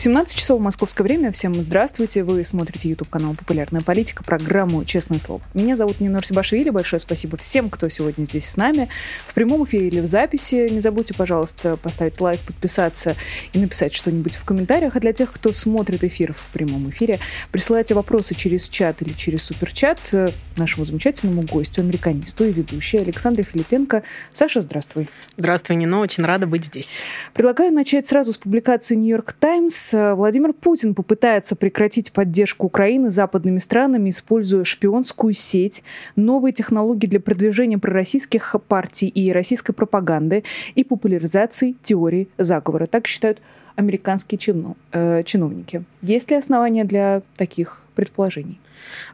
17 часов московское время. Всем здравствуйте. Вы смотрите YouTube канал «Популярная политика», программу «Честное слово». Меня зовут Нина Сибашвили. Большое спасибо всем, кто сегодня здесь с нами. В прямом эфире или в записи. Не забудьте, пожалуйста, поставить лайк, подписаться и написать что-нибудь в комментариях. А для тех, кто смотрит эфир в прямом эфире, присылайте вопросы через чат или через суперчат нашему замечательному гостю, американисту и ведущей Александре Филипенко. Саша, здравствуй. Здравствуй, Нина. Очень рада быть здесь. Предлагаю начать сразу с публикации «Нью-Йорк Таймс». Владимир Путин попытается прекратить поддержку Украины западными странами, используя шпионскую сеть, новые технологии для продвижения пророссийских партий и российской пропаганды и популяризации теории заговора. Так считают американские чинов, э, чиновники. Есть ли основания для таких предположений?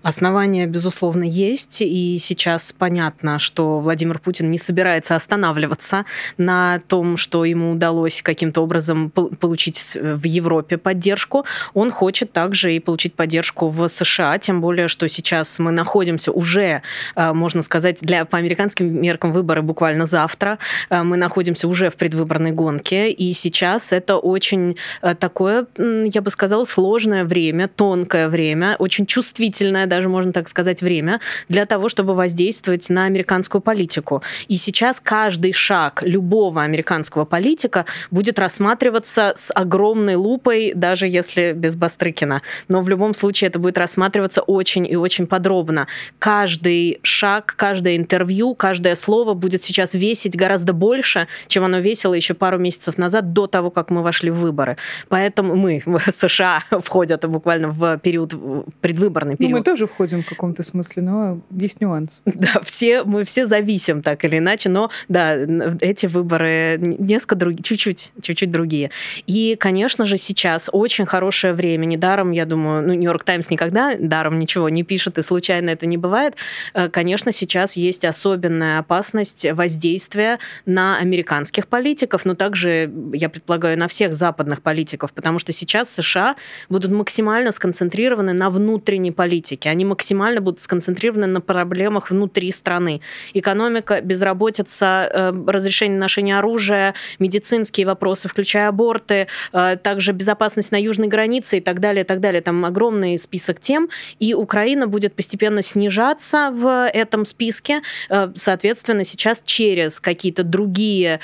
Основания, безусловно, есть, и сейчас понятно, что Владимир Путин не собирается останавливаться на том, что ему удалось каким-то образом получить в Европе поддержку. Он хочет также и получить поддержку в США, тем более, что сейчас мы находимся уже, э, можно сказать, для, по американским меркам выборы буквально завтра. Э, мы находимся уже в предвыборной гонке, и сейчас это очень э, такое, я бы сказала, сложное время, тонкое время, очень чувствительное длительное, даже можно так сказать, время для того, чтобы воздействовать на американскую политику. И сейчас каждый шаг любого американского политика будет рассматриваться с огромной лупой, даже если без Бастрыкина. Но в любом случае это будет рассматриваться очень и очень подробно. Каждый шаг, каждое интервью, каждое слово будет сейчас весить гораздо больше, чем оно весило еще пару месяцев назад, до того, как мы вошли в выборы. Поэтому мы, США, входят буквально в период предвыборный период. Ну, мы тоже входим в каком-то смысле, но есть нюанс. Да, все, мы все зависим так или иначе, но да, эти выборы несколько другие, чуть-чуть, чуть-чуть другие. И, конечно же, сейчас очень хорошее время. Недаром, я думаю, ну, Нью-Йорк Таймс никогда даром ничего не пишет, и случайно это не бывает. Э, конечно, сейчас есть особенная опасность воздействия на американских политиков, но также, я предполагаю, на всех западных политиков, потому что сейчас США будут максимально сконцентрированы на внутренней политике политики. Они максимально будут сконцентрированы на проблемах внутри страны. Экономика, безработица, э, разрешение ношения оружия, медицинские вопросы, включая аборты, э, также безопасность на южной границе и так далее, и так далее. Там огромный список тем, и Украина будет постепенно снижаться в этом списке. Э, соответственно, сейчас через какие-то другие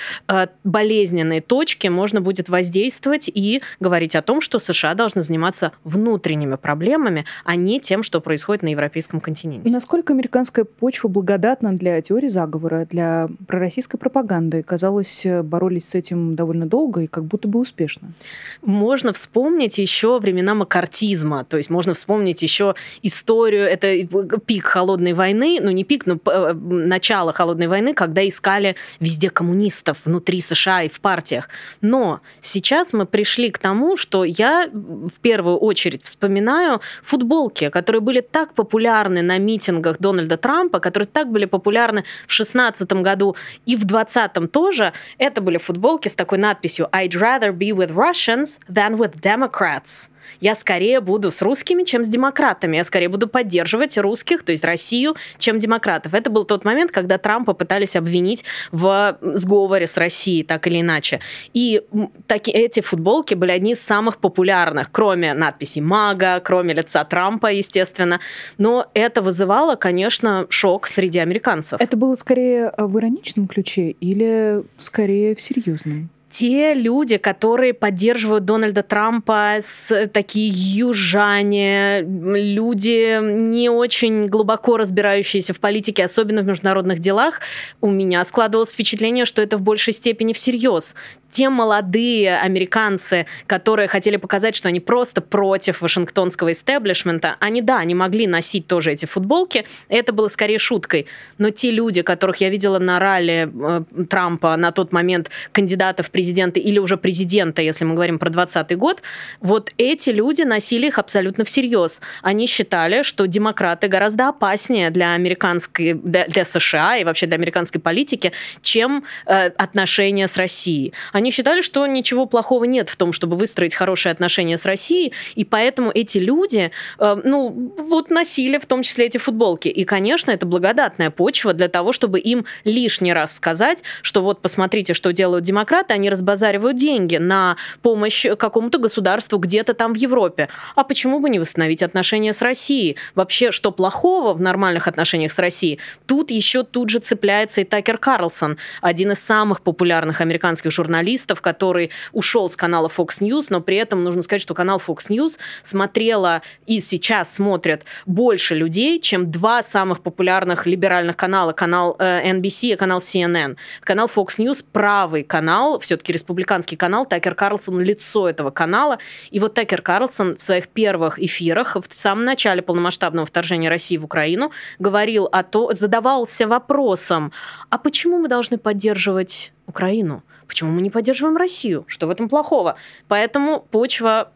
болезненные точки можно будет воздействовать и говорить о том, что США должны заниматься внутренними проблемами, а не тем, что что происходит на европейском континенте. Насколько американская почва благодатна для теории заговора, для пророссийской пропаганды? Казалось, боролись с этим довольно долго и как будто бы успешно. Можно вспомнить еще времена макартизма, то есть можно вспомнить еще историю, это пик холодной войны, ну не пик, но э, начало холодной войны, когда искали везде коммунистов внутри США и в партиях. Но сейчас мы пришли к тому, что я в первую очередь вспоминаю футболки, которые были так популярны на митингах Дональда Трампа, которые так были популярны в 2016 году и в 2020 тоже, это были футболки с такой надписью «I'd rather be with Russians than with Democrats» я скорее буду с русскими, чем с демократами. Я скорее буду поддерживать русских, то есть Россию, чем демократов. Это был тот момент, когда Трампа пытались обвинить в сговоре с Россией, так или иначе. И таки, эти футболки были одни из самых популярных, кроме надписи «Мага», кроме лица Трампа, естественно. Но это вызывало, конечно, шок среди американцев. Это было скорее в ироничном ключе или скорее в серьезном? Те люди, которые поддерживают Дональда Трампа, с, такие южане, люди не очень глубоко разбирающиеся в политике, особенно в международных делах, у меня складывалось впечатление, что это в большей степени всерьез те молодые американцы, которые хотели показать, что они просто против вашингтонского истеблишмента, они, да, они могли носить тоже эти футболки, это было скорее шуткой. Но те люди, которых я видела на ралли э, Трампа на тот момент кандидата в президенты или уже президента, если мы говорим про 2020 год, вот эти люди носили их абсолютно всерьез. Они считали, что демократы гораздо опаснее для американской, для, для США и вообще для американской политики, чем э, отношения с Россией Они считали, что ничего плохого нет в том, чтобы выстроить хорошие отношения с Россией, и поэтому эти люди, э, ну, вот носили в том числе эти футболки. И, конечно, это благодатная почва для того, чтобы им лишний раз сказать, что вот посмотрите, что делают демократы, они разбазаривают деньги на помощь какому-то государству где-то там в Европе. А почему бы не восстановить отношения с Россией? Вообще, что плохого в нормальных отношениях с Россией? Тут еще тут же цепляется и Такер Карлсон, один из самых популярных американских журналистов, который ушел с канала Fox News, но при этом нужно сказать, что канал Fox News смотрела и сейчас смотрят больше людей, чем два самых популярных либеральных канала, канал э, NBC и канал CNN. Канал Fox News правый канал, все-таки республиканский канал, Такер Карлсон лицо этого канала. И вот Такер Карлсон в своих первых эфирах, в самом начале полномасштабного вторжения России в Украину, говорил о том, задавался вопросом, а почему мы должны поддерживать Украину? Почему мы не поддерживаем Россию? Что в этом плохого? Поэтому почва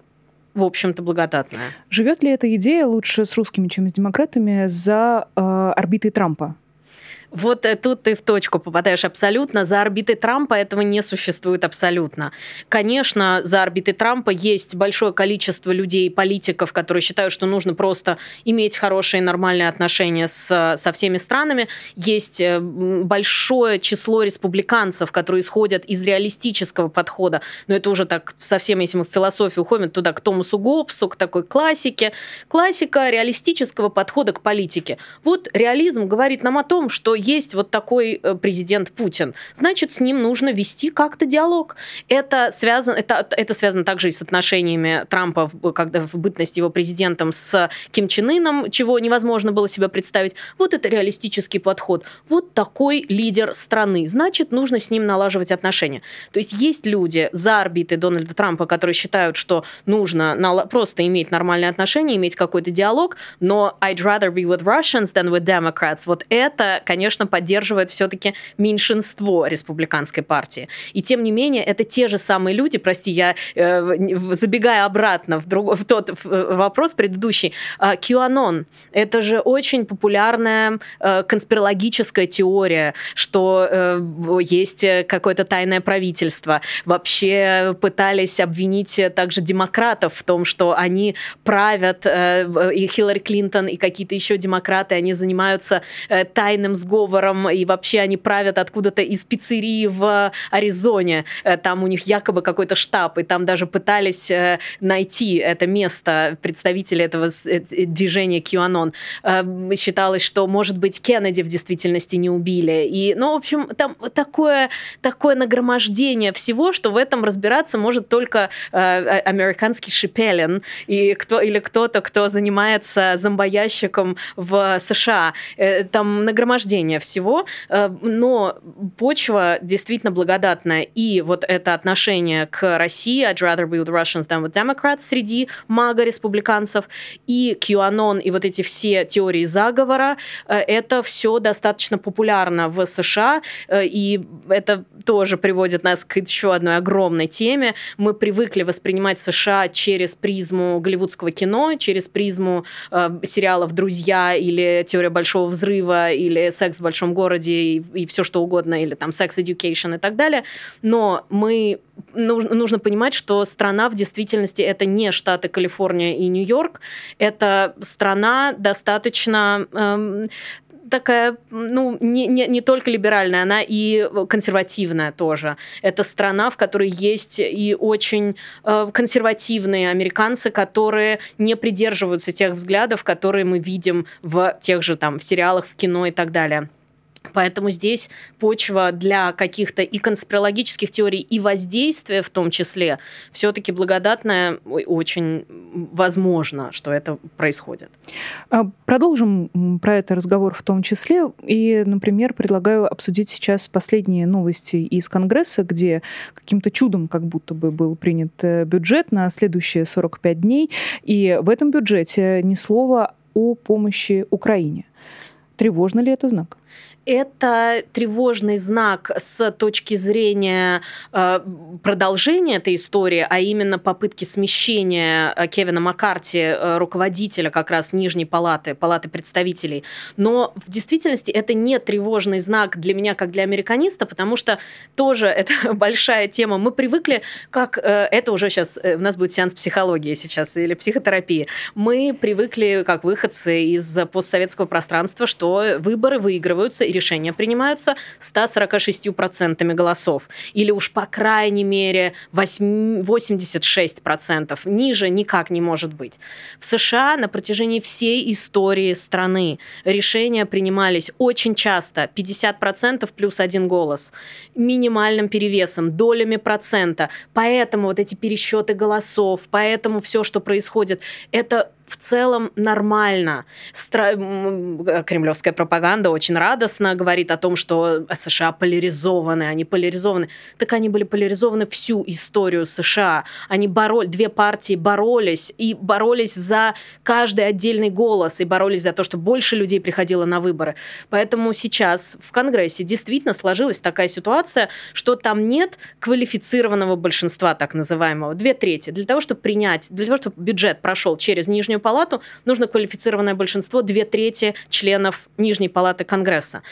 в общем-то, благодатная. Живет ли эта идея лучше с русскими, чем с демократами за э, орбитой Трампа? Вот э, тут ты в точку попадаешь абсолютно. За орбитой Трампа этого не существует абсолютно. Конечно, за орбитой Трампа есть большое количество людей, политиков, которые считают, что нужно просто иметь хорошие нормальные отношения с, со всеми странами. Есть э, большое число республиканцев, которые исходят из реалистического подхода. Но это уже так совсем, если мы в философию уходим, туда к Томасу Гоббсу, к такой классике. Классика реалистического подхода к политике. Вот реализм говорит нам о том, что есть вот такой э, президент Путин, значит, с ним нужно вести как-то диалог. Это связано, это, это связано также и с отношениями Трампа, когда в бытность его президентом с Ким Чен Ыном, чего невозможно было себе представить. Вот это реалистический подход. Вот такой лидер страны. Значит, нужно с ним налаживать отношения. То есть есть люди за орбитой Дональда Трампа, которые считают, что нужно просто иметь нормальные отношения, иметь какой-то диалог, но I'd rather be with Russians than with Democrats. Вот это, конечно, конечно, поддерживает все-таки меньшинство республиканской партии. И тем не менее, это те же самые люди, прости, я э, забегая обратно в, друг, в тот в вопрос предыдущий, э, QAnon — это же очень популярная э, конспирологическая теория, что э, есть какое-то тайное правительство. Вообще пытались обвинить также демократов в том, что они правят, э, и Хиллари Клинтон, и какие-то еще демократы, они занимаются э, тайным сговором сговором, и вообще они правят откуда-то из пиццерии в Аризоне. Э, там у них якобы какой-то штаб, и там даже пытались э, найти это место представители этого э, движения QAnon. Считалось, что, может быть, Кеннеди в действительности не убили. И, ну, в общем, там такое, такое нагромождение всего, что в этом разбираться может только американский Шипелин и кто, или кто-то, кто занимается зомбоящиком в США. Там нагромождение сочетание всего, э, но почва действительно благодатная. И вот это отношение к России, I'd rather be with Russians than with Democrats среди мага-республиканцев, и QAnon, и вот эти все теории заговора, э, это все достаточно популярно в США, э, и это тоже приводит нас к еще одной огромной теме. Мы привыкли воспринимать США через призму голливудского кино, через призму э, сериалов «Друзья» или «Теория большого взрыва» или «Секс секс в большом городе и, и все что угодно, или там секс education и так далее. Но мы нужно, нужно понимать, что страна в действительности это не штаты Калифорния и Нью-Йорк, это страна достаточно эм, такая, ну, не, не, не только либеральная, она и консервативная тоже. Это страна, в которой есть и очень э, консервативные американцы, которые не придерживаются тех взглядов, которые мы видим в тех же там в сериалах, в кино и так далее. Поэтому здесь почва для каких-то и конспирологических теорий, и воздействия в том числе все-таки благодатная, очень возможно, что это происходит. А, продолжим про это разговор в том числе. И, например, предлагаю обсудить сейчас последние новости из Конгресса, где каким-то чудом как будто бы был принят э, бюджет на следующие 45 дней. И в этом бюджете ни слова о помощи Украине. Тревожно ли это знак? Это тревожный знак с точки зрения э, продолжения этой истории, а именно попытки смещения э, Кевина Маккарти, э, руководителя как раз Нижней палаты, палаты представителей. Но в действительности это не тревожный знак для меня, как для американиста, потому что тоже это большая тема. Мы привыкли, как это уже сейчас, у нас будет сеанс психологии сейчас или психотерапии. Мы привыкли, как выходцы из постсоветского пространства, что выборы выигрываются и решения принимаются 146% голосов. Или уж по крайней мере 86%. Ниже никак не может быть. В США на протяжении всей истории страны решения принимались очень часто 50% плюс один голос, минимальным перевесом, долями процента. Поэтому вот эти пересчеты голосов, поэтому все, что происходит, это в целом нормально. Стра... Кремлевская пропаганда очень радостно говорит о том, что США поляризованы, они поляризованы. Так они были поляризованы всю историю США. Они боролись, две партии боролись и боролись за каждый отдельный голос и боролись за то, чтобы больше людей приходило на выборы. Поэтому сейчас в Конгрессе действительно сложилась такая ситуация, что там нет квалифицированного большинства, так называемого, две трети. Для того, чтобы принять, для того, чтобы бюджет прошел через нижнюю Нижнюю палату, нужно квалифицированное большинство, две трети членов Нижней палаты Конгресса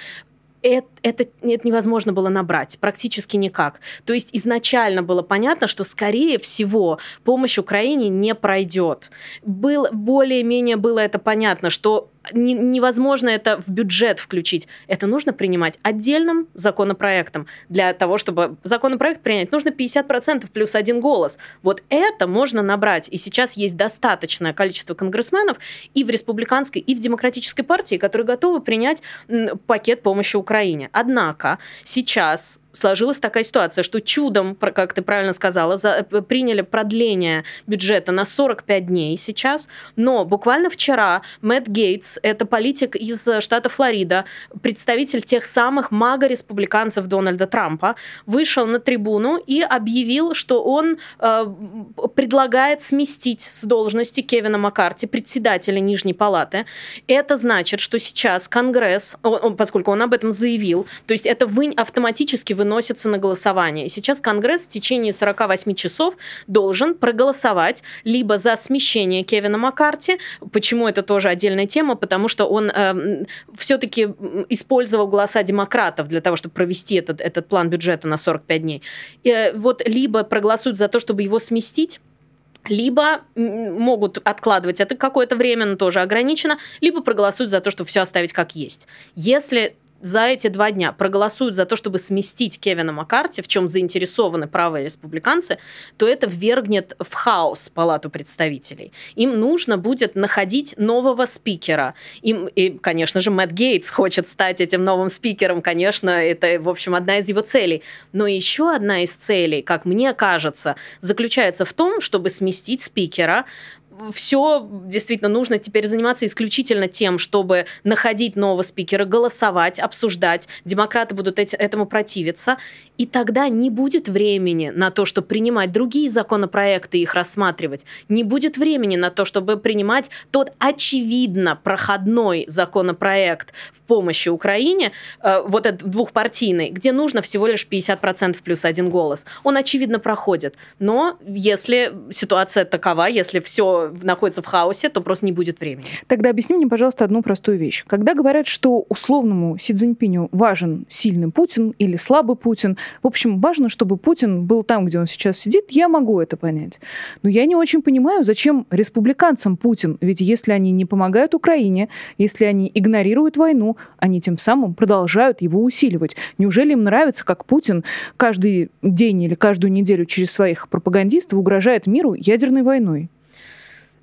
это, это, это невозможно было набрать, практически никак. То есть изначально было понятно, что, скорее всего, помощь Украине не пройдет. Был, более-менее было это понятно, что не, невозможно это в бюджет включить. Это нужно принимать отдельным законопроектом. Для того, чтобы законопроект принять, нужно 50% плюс один голос. Вот это можно набрать. И сейчас есть достаточное количество конгрессменов и в республиканской, и в демократической партии, которые готовы принять пакет помощи Украине. Однако сейчас сложилась такая ситуация, что чудом, как ты правильно сказала, за, э, приняли продление бюджета на 45 дней сейчас, но буквально вчера Мэтт Гейтс, это политик из штата Флорида, представитель тех самых мага-республиканцев Дональда Трампа, вышел на трибуну и объявил, что он э, предлагает сместить с должности Кевина Маккарти, председателя Нижней Палаты. Это значит, что сейчас Конгресс, он, поскольку он об этом заявил, то есть это вы автоматически вы выносится на голосование. И сейчас Конгресс в течение 48 часов должен проголосовать либо за смещение Кевина Маккарти, почему это тоже отдельная тема, потому что он э, все-таки использовал голоса демократов для того, чтобы провести этот, этот план бюджета на 45 дней. И, э, вот либо проголосуют за то, чтобы его сместить, либо могут откладывать это какое-то время, но тоже ограничено, либо проголосуют за то, чтобы все оставить как есть. Если за эти два дня проголосуют за то, чтобы сместить Кевина Маккарти, в чем заинтересованы правые республиканцы, то это ввергнет в хаос Палату представителей. Им нужно будет находить нового спикера. Им, и, конечно же, Мэтт Гейтс хочет стать этим новым спикером, конечно, это, в общем, одна из его целей. Но еще одна из целей, как мне кажется, заключается в том, чтобы сместить спикера, все действительно нужно теперь заниматься исключительно тем, чтобы находить нового спикера, голосовать, обсуждать. Демократы будут этому противиться. И тогда не будет времени на то, чтобы принимать другие законопроекты их рассматривать. Не будет времени на то, чтобы принимать тот очевидно проходной законопроект в помощи Украине, э, вот этот двухпартийный, где нужно всего лишь 50% плюс один голос. Он очевидно проходит. Но если ситуация такова, если все находится в хаосе, то просто не будет времени. Тогда объясни мне, пожалуйста, одну простую вещь. Когда говорят, что условному Си Цзиньпиню важен сильный Путин или слабый Путин, в общем, важно, чтобы Путин был там, где он сейчас сидит, я могу это понять. Но я не очень понимаю, зачем республиканцам Путин, ведь если они не помогают Украине, если они игнорируют войну, они тем самым продолжают его усиливать. Неужели им нравится, как Путин каждый день или каждую неделю через своих пропагандистов угрожает миру ядерной войной?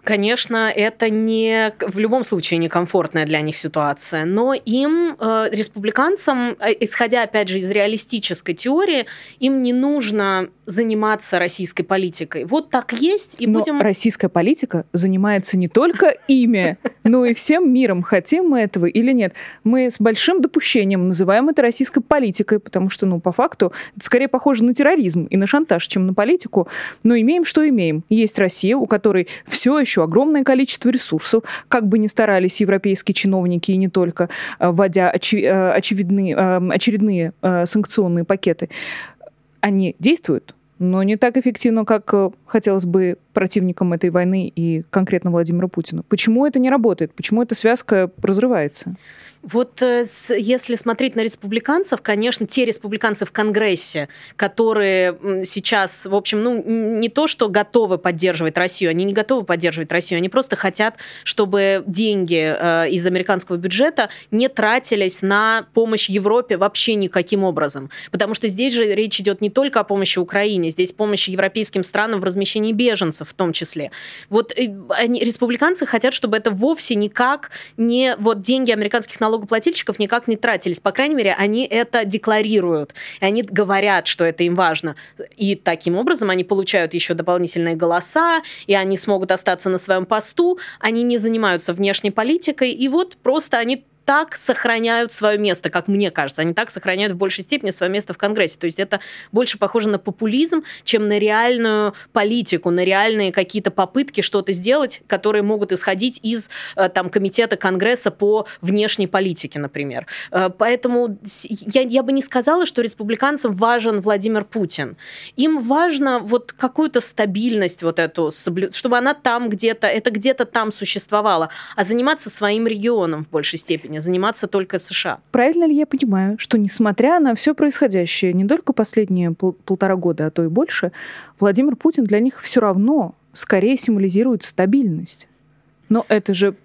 Конечно, это не в любом случае некомфортная для них ситуация, но им, э, республиканцам, э, исходя опять же из реалистической теории, им не нужно заниматься российской политикой. Вот так есть, и но будем... российская политика занимается не только ими, Ну и всем миром, хотим мы этого или нет. Мы с большим допущением называем это российской политикой, потому что, ну, по факту, это скорее похоже на терроризм и на шантаж, чем на политику. Но имеем, что имеем. Есть Россия, у которой все еще огромное количество ресурсов, как бы ни старались европейские чиновники и не только, э, вводя э, очевидные, э, очередные санкционные пакеты. Они действуют, но не так эффективно, как хотелось бы противникам этой войны и конкретно Владимиру Путину. Почему это не работает? Почему эта связка разрывается? Вот э, если смотреть на республиканцев, конечно, те республиканцы в Конгрессе, которые сейчас, в общем, ну, не то, что готовы поддерживать Россию, они не готовы поддерживать Россию, они просто хотят, чтобы деньги э, из американского бюджета не тратились на помощь Европе вообще никаким образом. Потому что здесь же речь идет не только о помощи Украине, здесь помощь европейским странам в размещении беженцев в том числе. Вот э, они, республиканцы хотят, чтобы это вовсе никак не вот деньги американских налогов налогоплательщиков никак не тратились. По крайней мере, они это декларируют. И они говорят, что это им важно. И таким образом они получают еще дополнительные голоса, и они смогут остаться на своем посту. Они не занимаются внешней политикой. И вот просто они так сохраняют свое место, как мне кажется. Они так сохраняют в большей степени свое место в Конгрессе. То есть это больше похоже на популизм, чем на реальную политику, на реальные какие-то попытки что-то сделать, которые могут исходить из э, там, комитета Конгресса по внешней политике, например. Э, поэтому я, я бы не сказала, что республиканцам важен Владимир Путин. Им важно вот какую-то стабильность вот эту, чтобы она там где-то, это где-то там существовало, а заниматься своим регионом в большей степени уровня, заниматься только США. Правильно ли я понимаю, что несмотря на все происходящее, не только последние пол полтора года, а то и больше, Владимир Путин для них все равно скорее символизирует стабильность? Но это же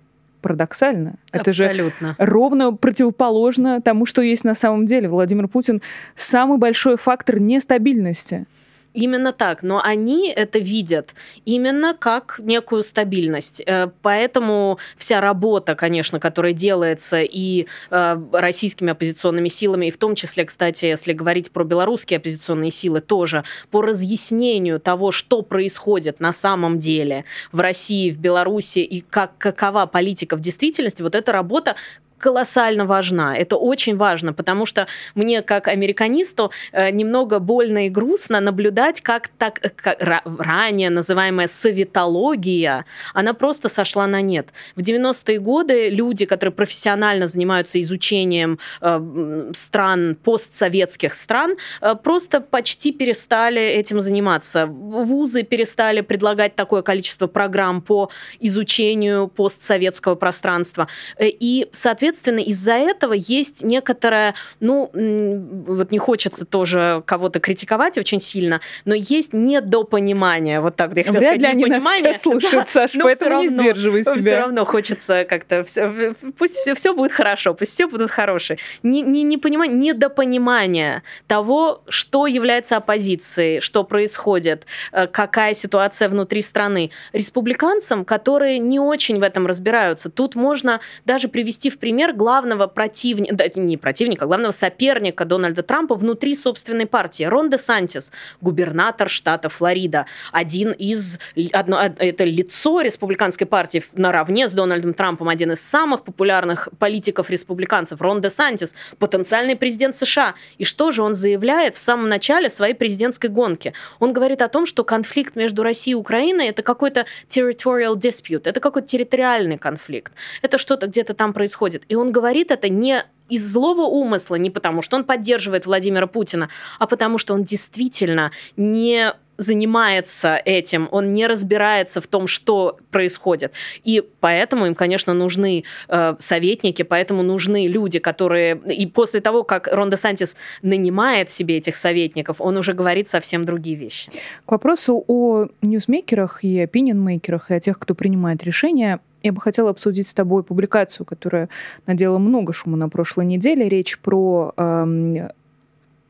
парадоксально. Это Абсолютно. же ровно противоположно тому, что есть на самом деле. Владимир Путин самый большой фактор нестабильности. Именно так, но они это видят именно как некую стабильность. Э, поэтому вся работа, конечно, которая делается и э, российскими оппозиционными силами, и в том числе, кстати, если говорить про белорусские оппозиционные силы, тоже по разъяснению того, что происходит на самом деле в России, в Беларуси и как, какова политика в действительности, вот эта работа колоссально важна. Это очень важно, потому что мне, как американисту, э, немного больно и грустно наблюдать, как так э, как ранее называемая советология, она просто сошла на нет. В 90-е годы люди, которые профессионально занимаются изучением э, стран, постсоветских стран, просто почти перестали этим заниматься. Вузы перестали предлагать такое количество программ по изучению постсоветского пространства. И, соответственно, соответственно, из-за этого есть некоторая, ну, вот не хочется тоже кого-то критиковать очень сильно, но есть недопонимание, вот так, я хотела Вряд ли они нас сейчас слушают, Саш, да, поэтому равно, не сдерживай себя. Все равно хочется как-то, все, пусть все, все будет хорошо, пусть все будут хорошие. Не, не, не понимание, недопонимание того, что является оппозицией, что происходит, э, какая ситуация внутри страны. Республиканцам, которые не очень в этом разбираются, тут можно даже привести в пример пример главного противника, да, не противника, главного соперника Дональда Трампа внутри собственной партии. Рон де Сантис, губернатор штата Флорида, один из, одно, это лицо республиканской партии наравне с Дональдом Трампом, один из самых популярных политиков-республиканцев, Рон де Сантис, потенциальный президент США. И что же он заявляет в самом начале своей президентской гонки? Он говорит о том, что конфликт между Россией и Украиной это какой-то territorial dispute, это какой-то территориальный конфликт. Это что-то где-то там происходит. И он говорит это не из злого умысла, не потому что он поддерживает Владимира Путина, а потому что он действительно не занимается этим, он не разбирается в том, что происходит. И поэтому им, конечно, нужны э, советники, поэтому нужны люди, которые... И после того, как Рон Сантис нанимает себе этих советников, он уже говорит совсем другие вещи. К вопросу о ньюсмейкерах и опинион-мейкерах, и о тех, кто принимает решения, я бы хотела обсудить с тобой публикацию, которая надела много шума на прошлой неделе. Речь про э,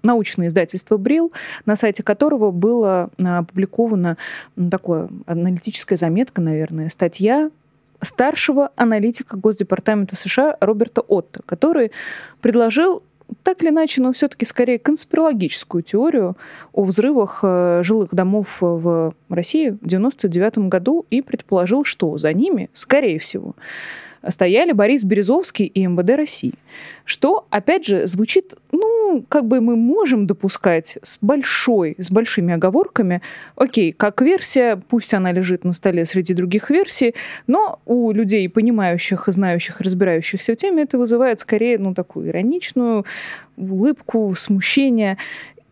научное издательство «Брил», на сайте которого была опубликована ну, такая аналитическая заметка, наверное, статья старшего аналитика Госдепартамента США Роберта Отто, который предложил так или иначе, но все-таки скорее конспирологическую теорию о взрывах э, жилых домов в России в 1999 году и предположил, что за ними, скорее всего, стояли Борис Березовский и МВД России. Что, опять же, звучит, ну, как бы мы можем допускать с большой, с большими оговорками. Окей, как версия, пусть она лежит на столе среди других версий, но у людей, понимающих, знающих, разбирающихся в теме, это вызывает скорее, ну, такую ироничную улыбку, смущение.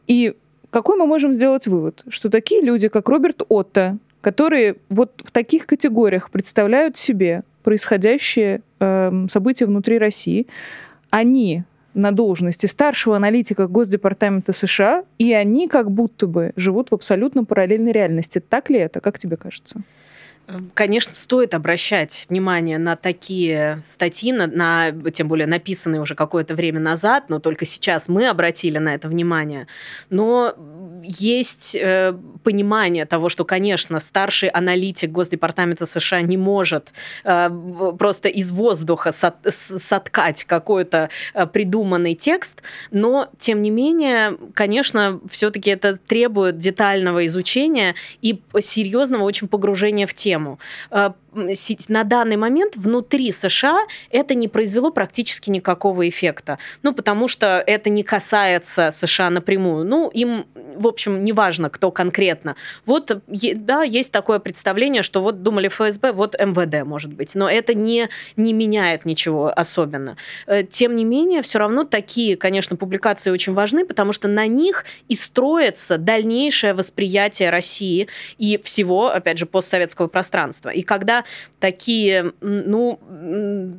И какой мы можем сделать вывод? Что такие люди, как Роберт Отто, которые вот в таких категориях представляют себе происходящие э, события внутри России, они на должности старшего аналитика Госдепартамента США, и они как будто бы живут в абсолютно параллельной реальности. Так ли это? Как тебе кажется? Конечно, стоит обращать внимание на такие статьи, на, на, тем более написанные уже какое-то время назад, но только сейчас мы обратили на это внимание. Но есть э, понимание того, что, конечно, старший аналитик Госдепартамента США не может э, просто из воздуха сот, соткать какой-то э, придуманный текст, но, тем не менее, конечно, все-таки это требует детального изучения и серьезного очень погружения в тему тему. На данный момент внутри США это не произвело практически никакого эффекта. Ну, потому что это не касается США напрямую. Ну, им, в общем, неважно, кто конкретно. Вот, да, есть такое представление, что вот думали ФСБ, вот МВД, может быть. Но это не, не меняет ничего особенно. Э, тем не менее, все равно такие, конечно, публикации очень важны, потому что на них и строится дальнейшее восприятие России и всего, опять же, постсоветского пространства. И когда такие, ну,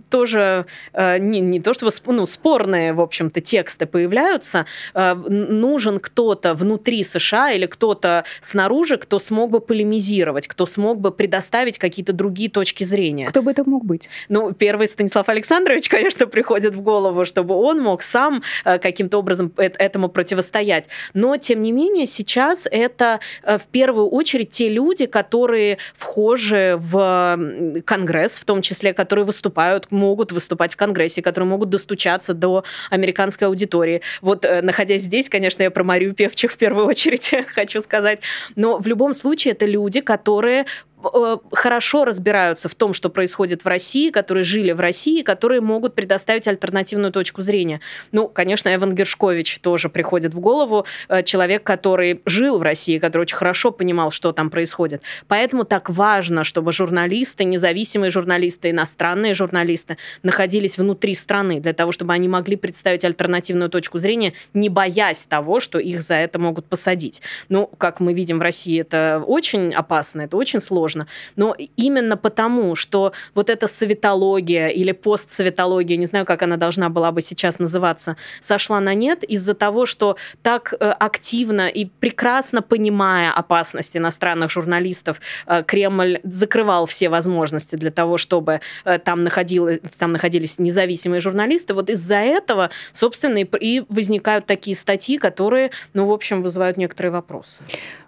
тоже э, не, не то чтобы ну, спорные, в общем-то, тексты появляются, э, нужен кто-то внутри США или кто-то снаружи, кто смог бы полемизировать, кто смог бы предоставить какие-то другие точки зрения. Кто бы это мог быть? Ну, первый Станислав Александрович, конечно, приходит в голову, чтобы он мог сам э, каким-то образом этому противостоять. Но, тем не менее, сейчас это в первую очередь те люди, которые вхожи в Конгресс, в том числе, которые выступают, могут выступать в Конгрессе, которые могут достучаться до американской аудитории. Вот, э, находясь здесь, конечно, я про Марию Певчих в первую очередь хочу сказать, но в любом случае это люди, которые хорошо разбираются в том, что происходит в России, которые жили в России, которые могут предоставить альтернативную точку зрения. Ну, конечно, Эван Гершкович тоже приходит в голову, э, человек, который жил в России, который очень хорошо понимал, что там происходит. Поэтому так важно, чтобы журналисты, независимые журналисты, иностранные журналисты находились внутри страны, для того, чтобы они могли представить альтернативную точку зрения, не боясь того, что их за это могут посадить. Ну, как мы видим в России, это очень опасно, это очень сложно сложно. Но именно потому, что вот эта советология или постсоветология, не знаю, как она должна была бы сейчас называться, сошла на нет из-за того, что так э, активно и прекрасно понимая опасность иностранных журналистов, э, Кремль закрывал все возможности для того, чтобы э, там, находилось, там находились независимые журналисты. Вот из-за этого, собственно, и возникают такие статьи, которые, ну, в общем, вызывают некоторые вопросы.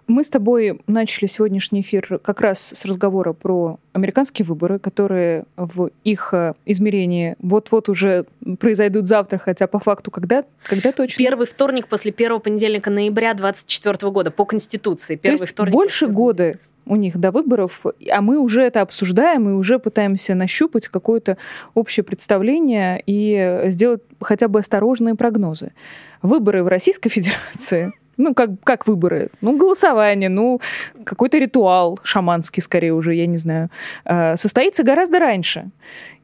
Мы с тобой начали сегодняшний эфир как раз с разговора про американские выборы, которые в их э, измерении вот-вот уже произойдут завтра, хотя по факту когда, когда точно? Первый вторник после первого понедельника ноября 2024 года по Конституции. Первый То есть вторник больше года у них до выборов, а мы уже это обсуждаем и уже пытаемся нащупать какое-то общее представление и сделать хотя бы осторожные прогнозы. Выборы в Российской Федерации ну, как, как выборы? Ну, голосование, ну, какой-то ритуал шаманский, скорее уже, я не знаю, э, состоится гораздо раньше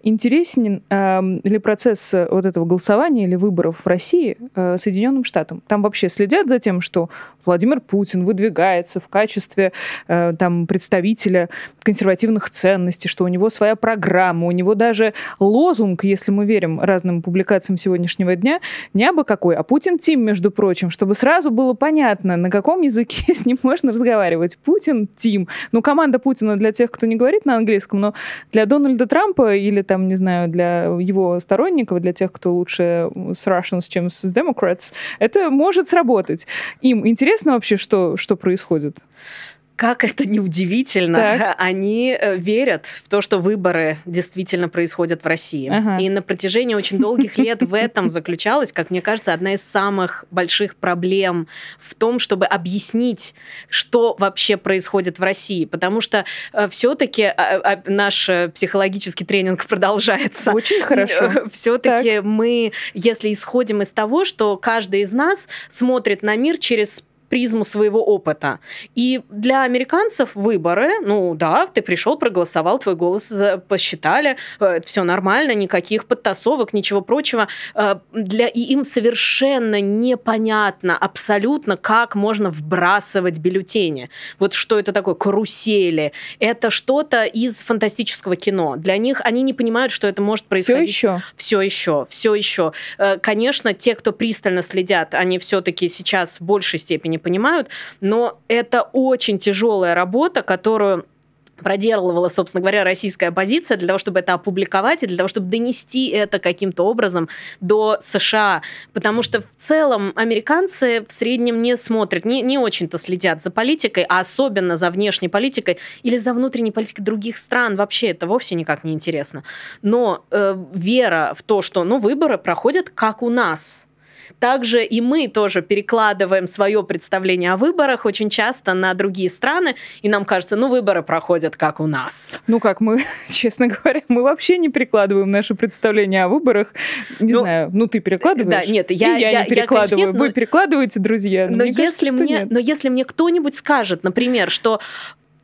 интересен э, ли процесс э, вот этого голосования или выборов в России э, Соединенным Штатам? Там вообще следят за тем, что Владимир Путин выдвигается в качестве э, там, представителя консервативных ценностей, что у него своя программа, у него даже лозунг, если мы верим разным публикациям сегодняшнего дня, не абы какой, а Путин Тим, между прочим, чтобы сразу было понятно, на каком языке с ним можно разговаривать. Путин Тим. Ну, команда Путина для тех, кто не говорит на английском, но для Дональда Трампа или там там, не знаю, для его сторонников, для тех, кто лучше с Russians, чем с Democrats, это может сработать. Им интересно вообще, что, что происходит? Как это неудивительно, так. они э, верят в то, что выборы действительно происходят в России. Ага. И на протяжении очень долгих лет в этом заключалась, как мне кажется, одна из самых больших проблем в том, чтобы объяснить, что вообще происходит в России. Потому что э, все-таки э, э, наш психологический тренинг продолжается. Очень хорошо. Все-таки мы, если исходим из того, что каждый из нас смотрит на мир через призму своего опыта. И для американцев выборы, ну да, ты пришел, проголосовал, твой голос посчитали, э, все нормально, никаких подтасовок, ничего прочего. Э, для, и им совершенно непонятно абсолютно, как можно вбрасывать бюллетени. Вот что это такое, карусели. Это что-то из фантастического кино. Для них они не понимают, что это может происходить. Все еще? Все еще, все еще. Э, конечно, те, кто пристально следят, они все-таки сейчас в большей степени понимают, но это очень тяжелая работа, которую проделывала, собственно говоря, российская оппозиция для того, чтобы это опубликовать и для того, чтобы донести это каким-то образом до США. Потому что в целом американцы в среднем не смотрят, не, не очень-то следят за политикой, а особенно за внешней политикой или за внутренней политикой других стран. Вообще это вовсе никак не интересно. Но э, вера в то, что ну, выборы проходят как у нас – также и мы тоже перекладываем свое представление о выборах очень часто на другие страны, и нам кажется, ну, выборы проходят как у нас. Ну, как мы, честно говоря, мы вообще не перекладываем наше представление о выборах. Не ну, знаю, ну, ты перекладываешь? Да, нет, я, и я, я не перекладываю. Я, конечно, нет, Вы но... перекладываете, друзья? Но, если кажется, мне, но если мне кто-нибудь скажет, например, что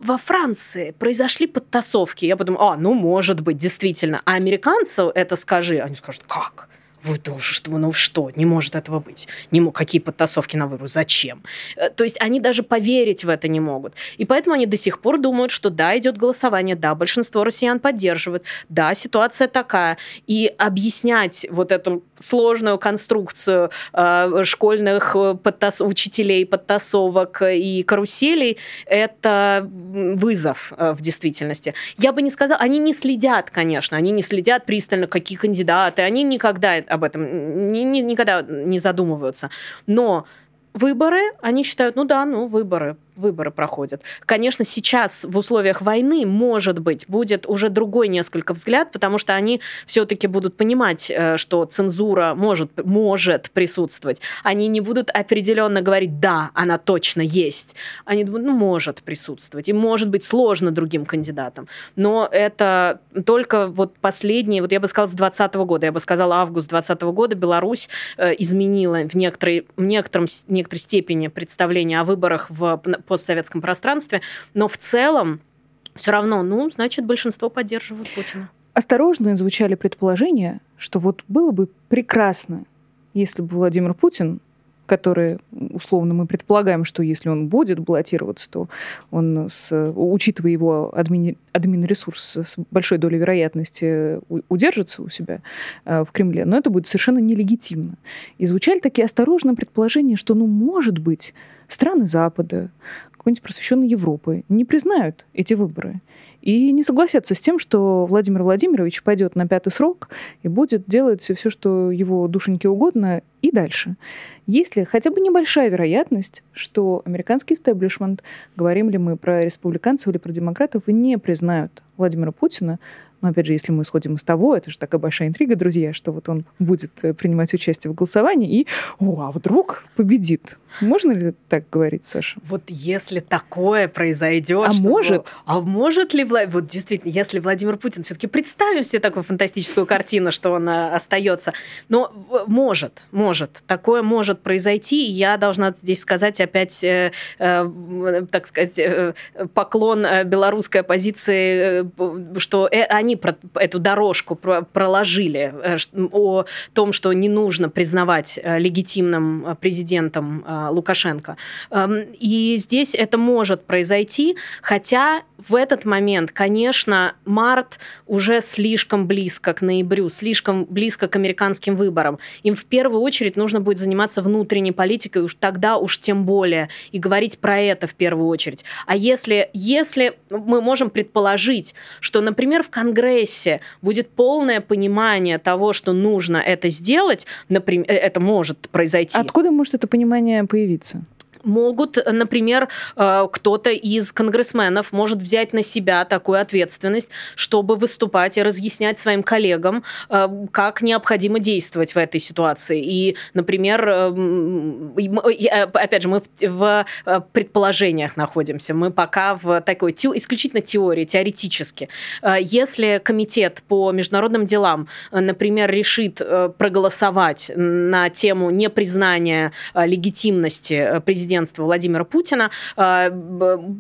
во Франции произошли подтасовки. Я подумаю, а, ну, может быть, действительно. А американцу это скажи. Они скажут, как? Вы тоже, что, ну что, не может этого быть. Не мог, какие подтасовки на выборы, зачем? Э, то есть они даже поверить в это не могут. И поэтому они до сих пор думают, что да, идет голосование, да, большинство россиян поддерживает, да, ситуация такая. И объяснять вот эту сложную конструкцию э, школьных э, подтас... учителей, подтасовок и каруселей, это вызов э, в действительности. Я бы не сказала, они не следят, конечно, они не следят пристально, какие кандидаты, они никогда об этом ни, ни, никогда не задумываются. Но выборы, они считают, ну да, ну выборы, выборы проходят. Конечно, сейчас в условиях войны, может быть, будет уже другой несколько взгляд, потому что они все-таки будут понимать, э, что цензура может, может присутствовать. Они не будут определенно говорить, да, она точно есть. Они думают, ну, может присутствовать. И может быть сложно другим кандидатам. Но это только вот последние, вот я бы сказала, с 2020 года, я бы сказала, август 2020 года Беларусь э, изменила в, некоторой, в некотором, некоторой степени представление о выборах в постсоветском пространстве, но в целом все равно, ну, значит, большинство поддерживают Путина. Осторожно звучали предположения, что вот было бы прекрасно, если бы Владимир Путин который, условно, мы предполагаем, что если он будет баллотироваться, то он, с, учитывая его админ, админ-ресурс, с большой долей вероятности удержится у себя э, в Кремле, но это будет совершенно нелегитимно. И звучали такие осторожные предположения, что, ну, может быть, страны Запада, какой-нибудь просвещенной Европы не признают эти выборы и не согласятся с тем, что Владимир Владимирович пойдет на пятый срок и будет делать все, что его душеньке угодно, и дальше. Есть ли хотя бы небольшая вероятность, что американский истеблишмент, говорим ли мы про республиканцев или про демократов, не признают Владимира Путина но опять же, если мы исходим из того, это же такая большая интрига, друзья, что вот он будет э, принимать участие в голосовании и, о, а вдруг победит. Можно ли так говорить, Саша? Вот если такое произойдет, а может, а может ли вот действительно, если Владимир Путин все-таки представим себе такую фантастическую картину, что он э, остается, но может, может, такое может произойти, и я должна здесь сказать опять, э, э, так сказать, э, поклон э, белорусской оппозиции, что они они про эту дорожку про проложили э, о том, что не нужно признавать э, легитимным э, президентом Лукашенко. Эм, и здесь это может произойти, хотя в этот момент, конечно, март уже слишком близко к ноябрю, слишком близко к американским выборам. Им в первую очередь нужно будет заниматься внутренней политикой, уж тогда уж тем более, и говорить про это в первую очередь. А если, если мы можем предположить, что, например, в Конгрессе Конгрессе будет полное понимание того, что нужно это сделать, например, э, это может произойти. Откуда может это понимание появиться? Могут, например, э, кто-то из конгрессменов может взять на себя такую ответственность, чтобы выступать и разъяснять своим коллегам, э, как необходимо действовать в этой ситуации. И, например, э, опять же, мы в предположениях находимся, мы пока в такой исключительно теории, теоретически. Если комитет по международным делам, например, решит проголосовать на тему непризнания легитимности президента президентства Владимира Путина, а,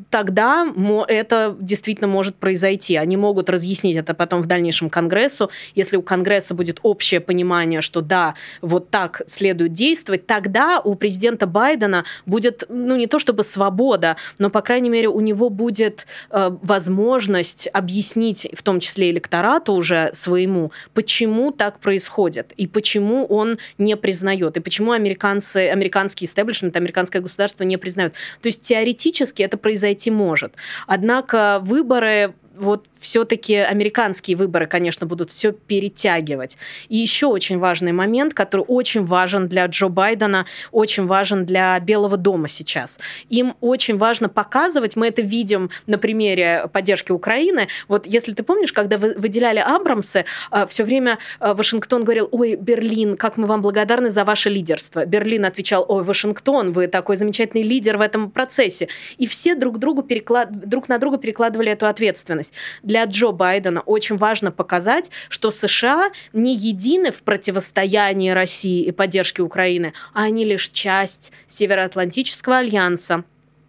тогда это действительно может произойти. Они могут разъяснить это потом в дальнейшем Конгрессу. Если у Конгресса будет общее понимание, что да, вот так следует действовать, тогда у президента Байдена будет, ну не то чтобы свобода, но, по крайней мере, у него будет э, возможность объяснить, в том числе электорату уже своему, почему так происходит и почему он не признает, и почему американцы, американский истеблишмент, американское государство государства не признают. То есть теоретически это произойти может. Однако выборы вот все-таки американские выборы, конечно, будут все перетягивать. И еще очень важный момент, который очень важен для Джо Байдена, очень важен для Белого дома сейчас. Им очень важно показывать, мы это видим на примере поддержки Украины. Вот если ты помнишь, когда вы выделяли Абрамсы, а, все время а, Вашингтон говорил, ой, Берлин, как мы вам благодарны за ваше лидерство. Берлин отвечал, ой, Вашингтон, вы такой замечательный лидер в этом процессе. И все друг, другу переклад... друг на друга перекладывали эту ответственность для Джо Байдена очень важно показать, что США не едины в противостоянии России и поддержке Украины, а они лишь часть Североатлантического альянса,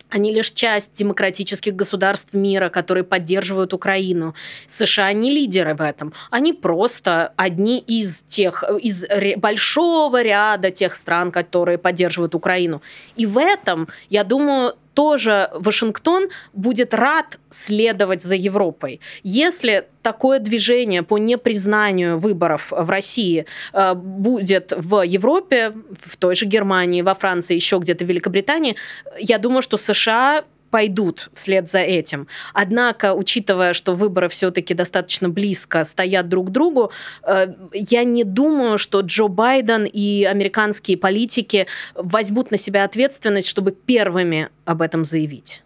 они лишь часть демократических государств мира, которые поддерживают Украину. США не лидеры в этом. Они просто одни из тех, из большого ряда тех стран, которые поддерживают Украину. И в этом, я думаю, тоже Вашингтон будет рад следовать за Европой. Если такое движение по непризнанию выборов в России э, будет в Европе, в той же Германии, во Франции, еще где-то в Великобритании, я думаю, что США пойдут вслед за этим. Однако, учитывая, что выборы все-таки достаточно близко стоят друг к другу, э, я не думаю, что Джо Байден и американские политики возьмут на себя ответственность, чтобы первыми об этом заявить.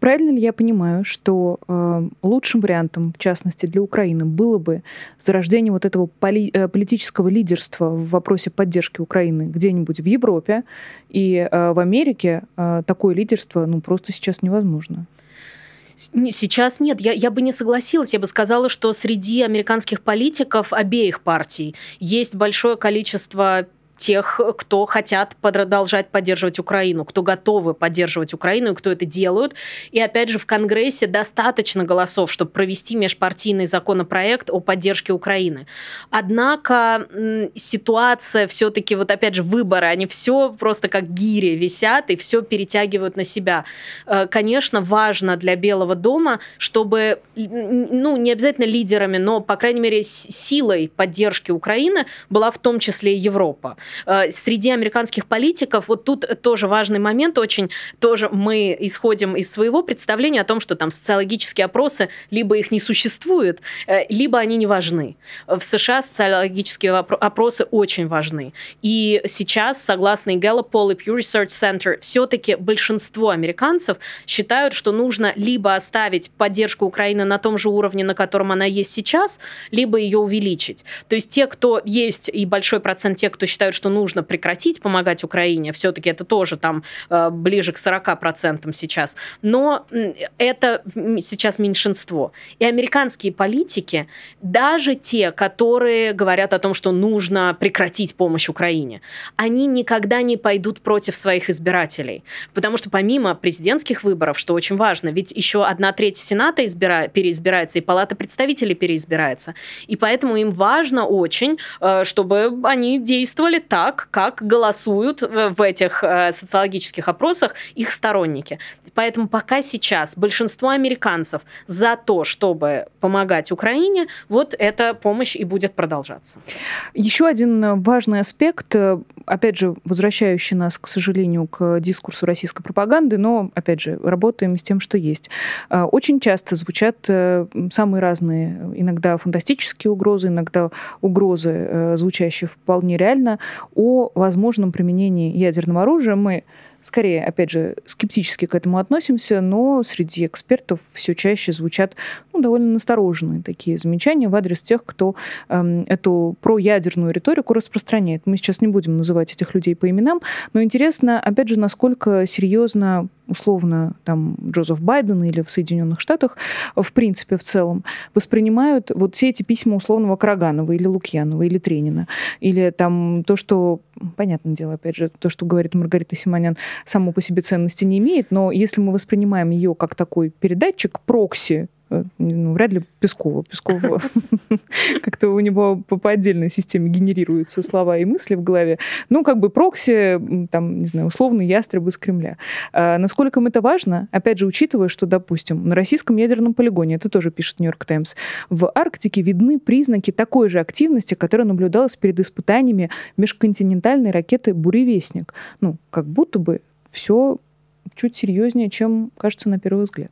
Правильно ли я понимаю, что э, лучшим вариантом, в частности для Украины, было бы зарождение вот этого поли- э, политического лидерства в вопросе поддержки Украины где-нибудь в Европе и э, в Америке э, такое лидерство ну, просто сейчас невозможно? Сейчас нет, я, я бы не согласилась. Я бы сказала, что среди американских политиков обеих партий есть большое количество тех, кто хотят продолжать поддерживать Украину, кто готовы поддерживать Украину и кто это делают. И опять же, в Конгрессе достаточно голосов, чтобы провести межпартийный законопроект о поддержке Украины. Однако ситуация все-таки, вот опять же, выборы, они все просто как гири висят и все перетягивают на себя. Э, конечно, важно для Белого дома, чтобы, ну, не обязательно лидерами, но, по крайней мере, силой поддержки Украины была в том числе и Европа. Э, среди американских политиков, вот тут тоже важный момент очень, тоже мы исходим из своего представления о том, что там социологические опросы, либо их не существует, э, либо они не важны. В США социологические опросы очень важны. И сейчас, согласно Gallup Poll и Pew Research Center, все-таки большинство американцев считают, что нужно либо оставить поддержку Украины на том же уровне, на котором она есть сейчас, либо ее увеличить. То есть те, кто есть, и большой процент тех, кто считают, что нужно прекратить помогать Украине, все-таки это тоже там э, ближе к 40% сейчас, но это сейчас меньшинство. И американские политики, даже те, которые говорят о том, что нужно прекратить помощь Украине, они никогда не пойдут против своих избирателей. Потому что помимо президентских выборов, что очень важно, ведь еще одна треть Сената избира... переизбирается, и Палата представителей переизбирается. И поэтому им важно очень, э, чтобы они действовали так, как голосуют в этих э, социологических опросах их сторонники. Поэтому пока сейчас большинство американцев за то, чтобы помогать Украине, вот эта помощь и будет продолжаться. Еще один важный аспект, э, опять же, возвращающий нас, к сожалению, к дискурсу российской пропаганды, но, опять же, работаем с тем, что есть. Э, очень часто звучат самые разные, иногда фантастические угрозы, иногда угрозы, звучащие вполне реально, о возможном применении ядерного оружия. Мы скорее, опять же, скептически к этому относимся, но среди экспертов все чаще звучат ну, довольно настороженные такие замечания в адрес тех, кто эм, эту проядерную риторику распространяет. Мы сейчас не будем называть этих людей по именам, но интересно, опять же, насколько серьезно условно там Джозеф Байден или в Соединенных Штатах в принципе в целом воспринимают вот все эти письма условного Караганова или Лукьянова или Тренина или там то, что понятное дело, опять же, то, что говорит Маргарита Симонян, само по себе ценности не имеет, но если мы воспринимаем ее как такой передатчик, прокси ну, вряд ли Пескова. Пескова как-то у него по отдельной системе генерируются слова и мысли в голове. Ну, как бы прокси, там, не знаю, условный ястреб из Кремля. А насколько им это важно? Опять же, учитывая, что, допустим, на российском ядерном полигоне, это тоже пишет Нью-Йорк Таймс, в Арктике видны признаки такой же активности, которая наблюдалась перед испытаниями межконтинентальной ракеты «Буревестник». Ну, как будто бы все чуть серьезнее, чем кажется на первый взгляд.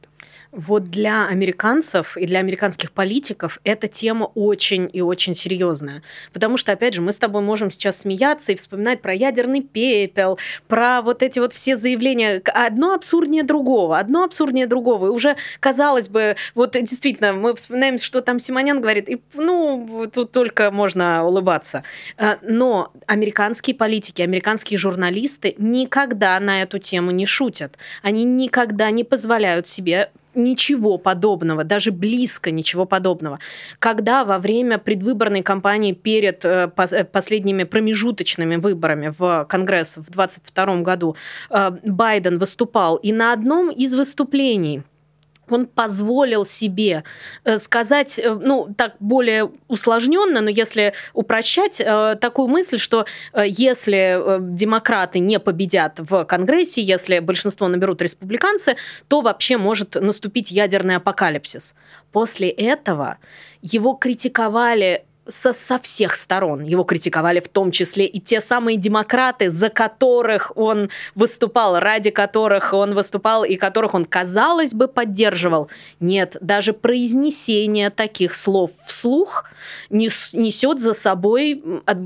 Вот для американцев и для американских политиков эта тема очень и очень серьезная. Потому что, опять же, мы с тобой можем сейчас смеяться и вспоминать про ядерный пепел, про вот эти вот все заявления. Одно абсурднее другого, одно абсурднее другого. И уже, казалось бы, вот действительно, мы вспоминаем, что там Симонян говорит, и, ну, тут только можно улыбаться. А, но американские политики, американские журналисты никогда на эту тему не шутят. Они никогда не позволяют себе ничего подобного, даже близко ничего подобного. Когда во время предвыборной кампании перед э, э, последними промежуточными выборами в Конгресс в 2022 году э, Байден выступал, и на одном из выступлений он позволил себе э, сказать, э, ну, так более усложненно, но если упрощать, э, такую мысль, что если демократы не победят в Конгрессе, если большинство наберут республиканцы, то вообще может наступить ядерный апокалипсис. После этого его критиковали со, со всех сторон. Его критиковали в том числе и те самые демократы, за которых он выступал, ради которых он выступал и которых он, казалось бы, поддерживал. Нет, даже произнесение таких слов вслух несет за собой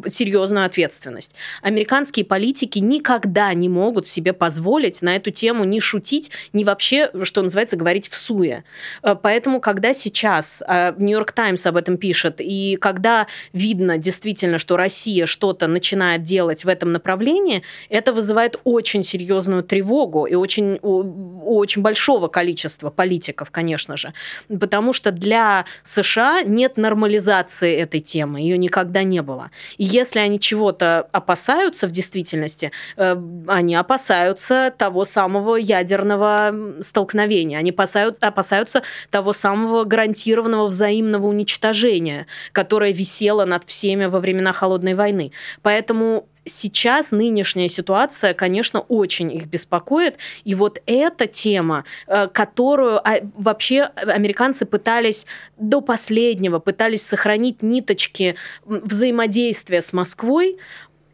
серьезную ответственность. Американские политики никогда не могут себе позволить на эту тему ни шутить, ни вообще, что называется, говорить в суе. Э, поэтому, когда сейчас Нью-Йорк Таймс об этом пишет, и когда когда видно действительно, что Россия что-то начинает делать в этом направлении, это вызывает очень серьезную тревогу и очень, у очень большого количества политиков, конечно же. Потому что для США нет нормализации этой темы, ее никогда не было. И если они чего-то опасаются в действительности, э, они опасаются того самого ядерного столкновения, они опасаются того самого гарантированного взаимного уничтожения, которое висела над всеми во времена Холодной войны. Поэтому сейчас нынешняя ситуация, конечно, очень их беспокоит. И вот эта тема, э, которую а, вообще американцы пытались до последнего, пытались сохранить ниточки взаимодействия с Москвой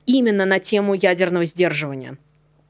именно на тему ядерного сдерживания.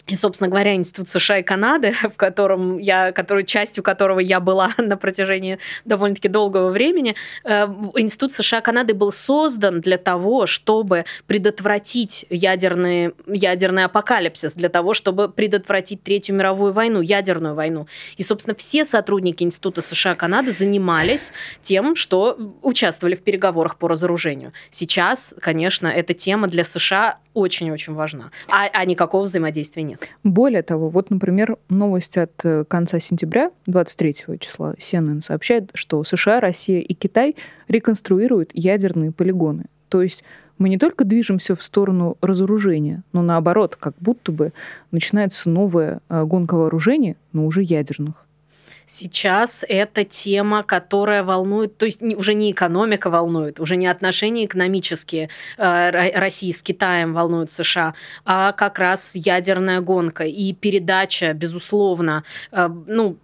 И, собственно говоря, Институт США и Канады, в котором я, который, частью которого я была на протяжении довольно-таки долгого времени, э, Институт США и Канады был создан для того, чтобы предотвратить ядерный, ядерный апокалипсис, для того, чтобы предотвратить Третью мировую войну, ядерную войну. И, собственно, все сотрудники Института США и Канады занимались тем, что участвовали в переговорах по разоружению. Сейчас, конечно, эта тема для США очень-очень важна, а, а никакого взаимодействия нет. Более того, вот, например, новость от э, конца сентября, 23 числа, CNN сообщает, что США, Россия и Китай реконструируют ядерные полигоны. То есть мы не только движемся в сторону разоружения, но наоборот, как будто бы начинается новая э, гонка вооружений, но уже ядерных. Сейчас это тема, которая волнует, то есть уже не экономика волнует, уже не отношения экономические э, России с Китаем волнуют США, а как раз ядерная гонка и передача, безусловно, э, ну,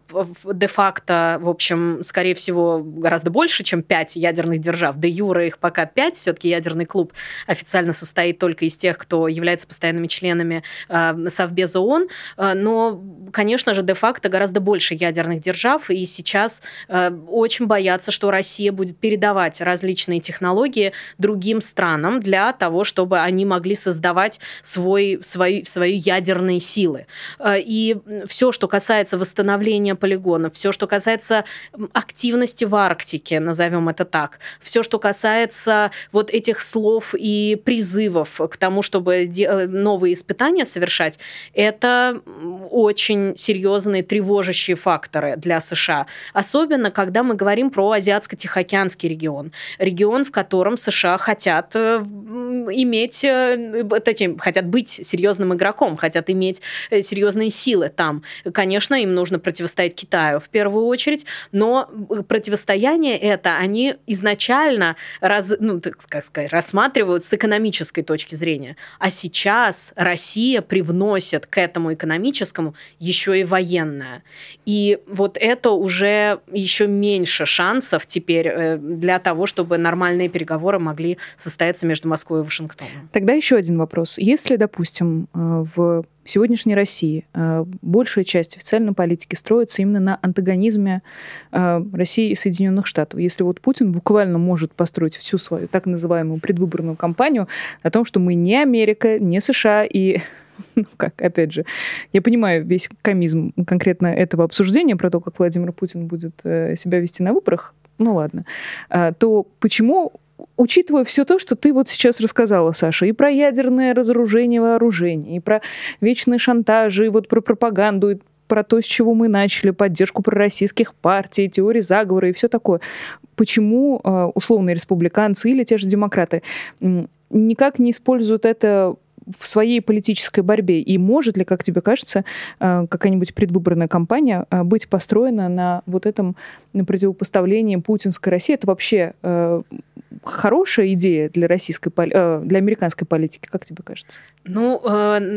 де-факто, в общем, скорее всего, гораздо больше, чем пять ядерных держав. Де юра их пока пять, все-таки ядерный клуб официально состоит только из тех, кто является постоянными членами э, Совбеза ООН, но, конечно же, де-факто гораздо больше ядерных держав держав, и сейчас э, очень боятся, что Россия будет передавать различные технологии другим странам для того, чтобы они могли создавать свой, свои, свои ядерные силы. Э, и все, что касается восстановления полигонов, все, что касается активности в Арктике, назовем это так, все, что касается вот этих слов и призывов к тому, чтобы новые испытания совершать, это очень серьезные тревожащие факторы для США. Особенно, когда мы говорим про Азиатско-Тихоокеанский регион. Регион, в котором США хотят э, иметь, э, точнее, хотят быть серьезным игроком, хотят иметь э, серьезные силы там. Конечно, им нужно противостоять Китаю в первую очередь, но противостояние это они изначально раз, ну, так, сказать, рассматривают с экономической точки зрения. А сейчас Россия привносит к этому экономическому еще и военное. И вот это уже еще меньше шансов теперь э, для того, чтобы нормальные переговоры могли состояться между Москвой и Вашингтоном. Тогда еще один вопрос. Если, допустим, э, в сегодняшней России э, большая часть официальной политики строится именно на антагонизме России и Соединенных Штатов. Если вот Путин буквально может построить всю свою так называемую предвыборную кампанию о том, что мы не Америка, не США, и ну как, опять же, я понимаю весь комизм конкретно этого обсуждения про то, как Владимир Путин будет э, себя вести на выборах, ну ладно, а, то почему учитывая все то, что ты вот сейчас рассказала, Саша, и про ядерное разоружение вооружений, и про вечные шантажи, и вот про пропаганду, и про то, с чего мы начали, поддержку пророссийских партий, теории заговора и все такое. Почему э, условные республиканцы или те же демократы никак не используют это в своей политической борьбе? И может ли, как тебе кажется, э, какая-нибудь предвыборная кампания э, быть построена на вот этом противопоставлении путинской России? Это вообще э, хорошая идея для российской, для американской политики, как тебе кажется? Ну,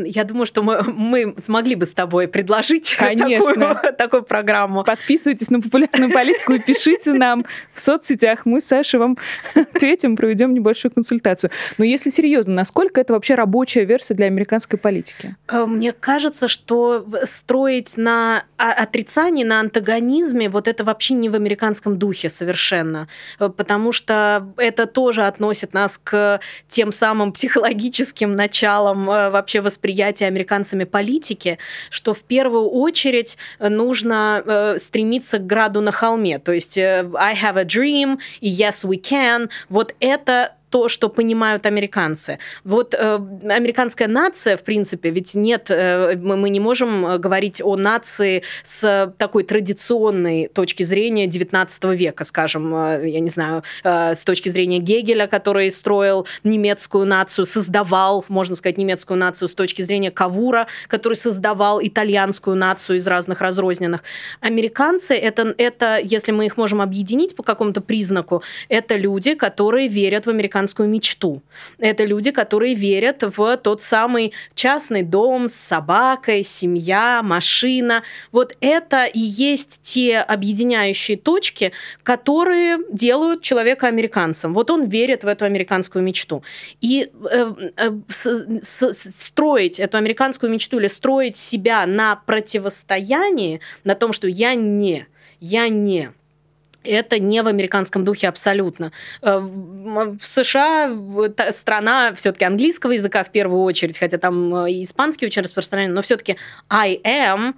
я думаю, что мы, мы смогли бы с тобой предложить Конечно. Такую, такую программу. Подписывайтесь на популярную политику и пишите нам в соцсетях. Мы с Сашей вам ответим, проведем небольшую консультацию. Но если серьезно, насколько это вообще рабочая версия для американской политики? Э, мне кажется, что строить на отрицании, на антагонизме, вот это вообще не в американском духе совершенно. Э, потому что это тоже относит нас к тем самым психологическим началам э, вообще восприятия американцами политики, что в первую очередь нужно стремиться к граду на холме. То есть I have a dream, yes, we can. Вот это то, что понимают американцы. Вот э, американская нация, в принципе, ведь нет, э, мы, мы не можем э, говорить о нации с такой традиционной точки зрения 19 века, скажем, э, я не знаю, э, с точки зрения Гегеля, который строил немецкую нацию, создавал, можно сказать, немецкую нацию с точки зрения Кавура, который создавал итальянскую нацию из разных разрозненных. Американцы это, это, если мы их можем объединить по какому-то признаку, это люди, которые верят в американскую американскую мечту. Это люди, которые верят в тот самый частный дом с собакой, семья, машина. Вот это и есть те объединяющие точки, которые делают человека американцем. Вот он верит в эту американскую мечту. И э, э, строить эту американскую мечту или строить себя на противостоянии, на том, что я не, я не, это не в американском духе абсолютно. Э, в США страна все-таки английского языка в первую очередь, хотя там э, и испанский очень распространен, но все-таки I am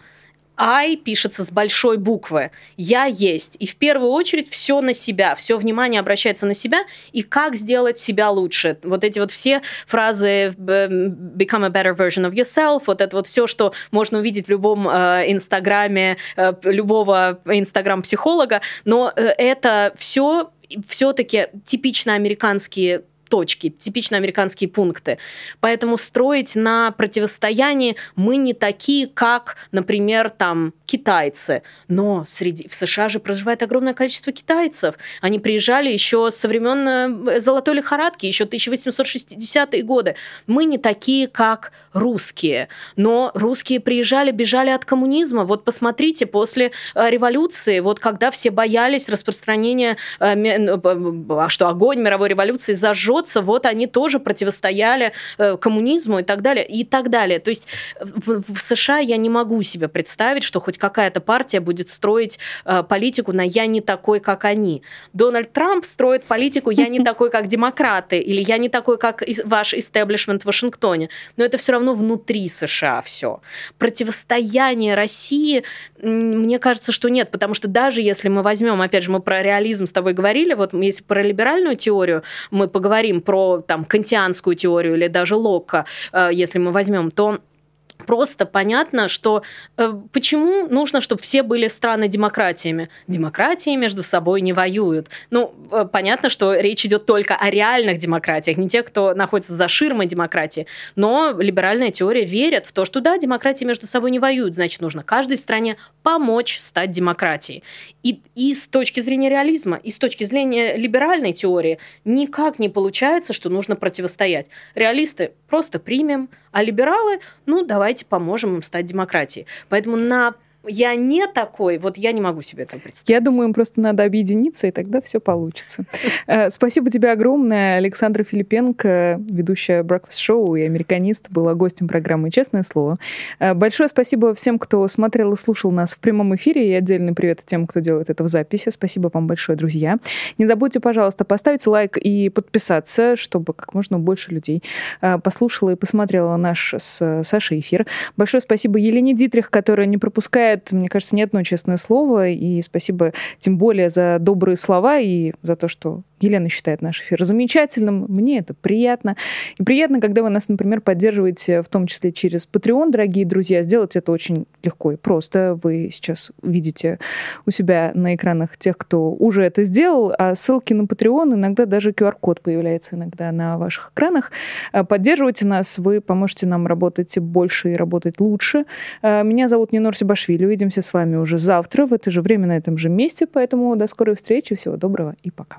I пишется с большой буквы. Я есть. И в первую очередь все на себя, все внимание обращается на себя. И как сделать себя лучше? Вот эти вот все фразы э, become a better version of yourself, вот это вот все, что можно увидеть в любом э, инстаграме э, любого инстаграм-психолога, но э, это все все-таки типично американские точки, типично американские пункты. Поэтому строить на противостоянии мы не такие, как, например, там китайцы. Но среди, в США же проживает огромное количество китайцев. Они приезжали еще со времен э, Золотой лихорадки, еще 1860-е годы. Мы не такие, как русские. Но русские приезжали, бежали от коммунизма. Вот посмотрите, после э, революции, вот когда все боялись распространения, э, что огонь мировой революции зажжет, смеется, вот они тоже противостояли э, коммунизму и так далее, и так далее. То есть в, в США я не могу себе представить, что хоть какая-то партия будет строить э, политику на «я не такой, как они». Дональд Трамп строит политику «я не такой, как демократы» или «я не такой, как ваш истеблишмент в Вашингтоне». Но это все равно внутри США все. Противостояние России, мне кажется, что нет, потому что даже если мы возьмем, опять же, мы про реализм с тобой говорили, вот если про либеральную теорию мы поговорим про там кантианскую теорию или даже Локка, э, если мы возьмем, то просто понятно, что э, почему нужно, чтобы все были страны демократиями. Демократии между собой не воюют. Ну, э, понятно, что речь идет только о реальных демократиях, не тех, кто находится за ширмой демократии. Но либеральная теория верит в то, что да, демократии между собой не воюют, значит, нужно каждой стране помочь стать демократией. И, и с точки зрения реализма, и с точки зрения либеральной теории никак не получается, что нужно противостоять. Реалисты просто примем, а либералы, ну, давайте поможем им стать демократией. Поэтому на я не такой, вот я не могу себе это представить. Я думаю, им просто надо объединиться, и тогда все получится. Э, спасибо тебе огромное. Александра Филипенко, ведущая Breakfast Show и американист, была гостем программы «Честное слово». Э, большое спасибо всем, кто смотрел и слушал нас в прямом эфире, и отдельный привет тем, кто делает это в записи. Спасибо вам большое, друзья. Не забудьте, пожалуйста, поставить лайк и подписаться, чтобы как можно больше людей э, послушала и посмотрела наш с Сашей эфир. Большое спасибо Елене Дитрих, которая не пропускает бывает, мне кажется, ни одно честное слово. И спасибо тем более за добрые слова и за то, что Елена считает наш эфир замечательным. Мне это приятно. И приятно, когда вы нас, например, поддерживаете, в том числе через Patreon, дорогие друзья. Сделать это очень легко и просто. Вы сейчас видите у себя на экранах тех, кто уже это сделал, а ссылки на Patreon, иногда даже QR-код появляется иногда на ваших экранах. А, поддерживайте нас, вы поможете нам работать больше и работать лучше. А, меня зовут Нинор Сибашвили. Увидимся с вами уже завтра в это же время на этом же месте, поэтому до скорой встречи, всего доброго и пока.